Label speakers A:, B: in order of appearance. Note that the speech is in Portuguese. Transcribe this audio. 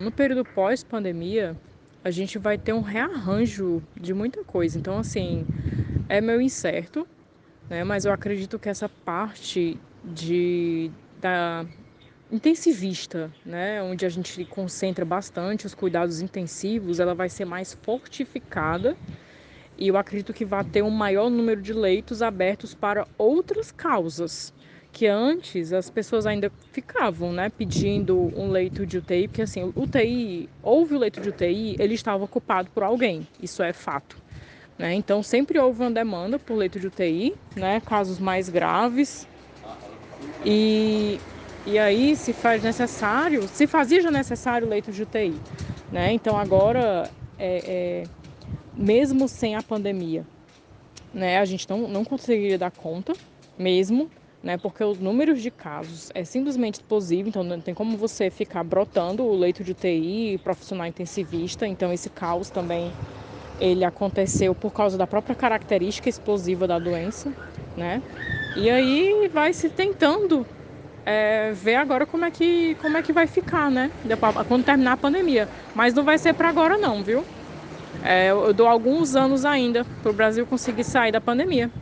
A: No período pós-pandemia, a gente vai ter um rearranjo de muita coisa. Então, assim, é meio incerto, né? Mas eu acredito que essa parte de da intensivista, né, onde a gente concentra bastante os cuidados intensivos, ela vai ser mais fortificada e eu acredito que vai ter um maior número de leitos abertos para outras causas, que antes as pessoas ainda ficavam, né, pedindo um leito de UTI, porque assim, o UTI, houve o leito de UTI, ele estava ocupado por alguém, isso é fato. Né? Então sempre houve uma demanda por leito de UTI, né, casos mais graves. E, e aí se faz necessário, se fazia já necessário leito de UTI. Né? Então agora, é, é, mesmo sem a pandemia, né, a gente não, não conseguiria dar conta, mesmo, né, porque os números de casos é simplesmente explosivo, então não tem como você ficar brotando o leito de UTI, profissional intensivista, então esse caos também ele aconteceu por causa da própria característica explosiva da doença, né? E aí vai se tentando é, ver agora como é que como é que vai ficar, né? Quando terminar a pandemia, mas não vai ser para agora não, viu? É, eu dou alguns anos ainda para o Brasil conseguir sair da pandemia.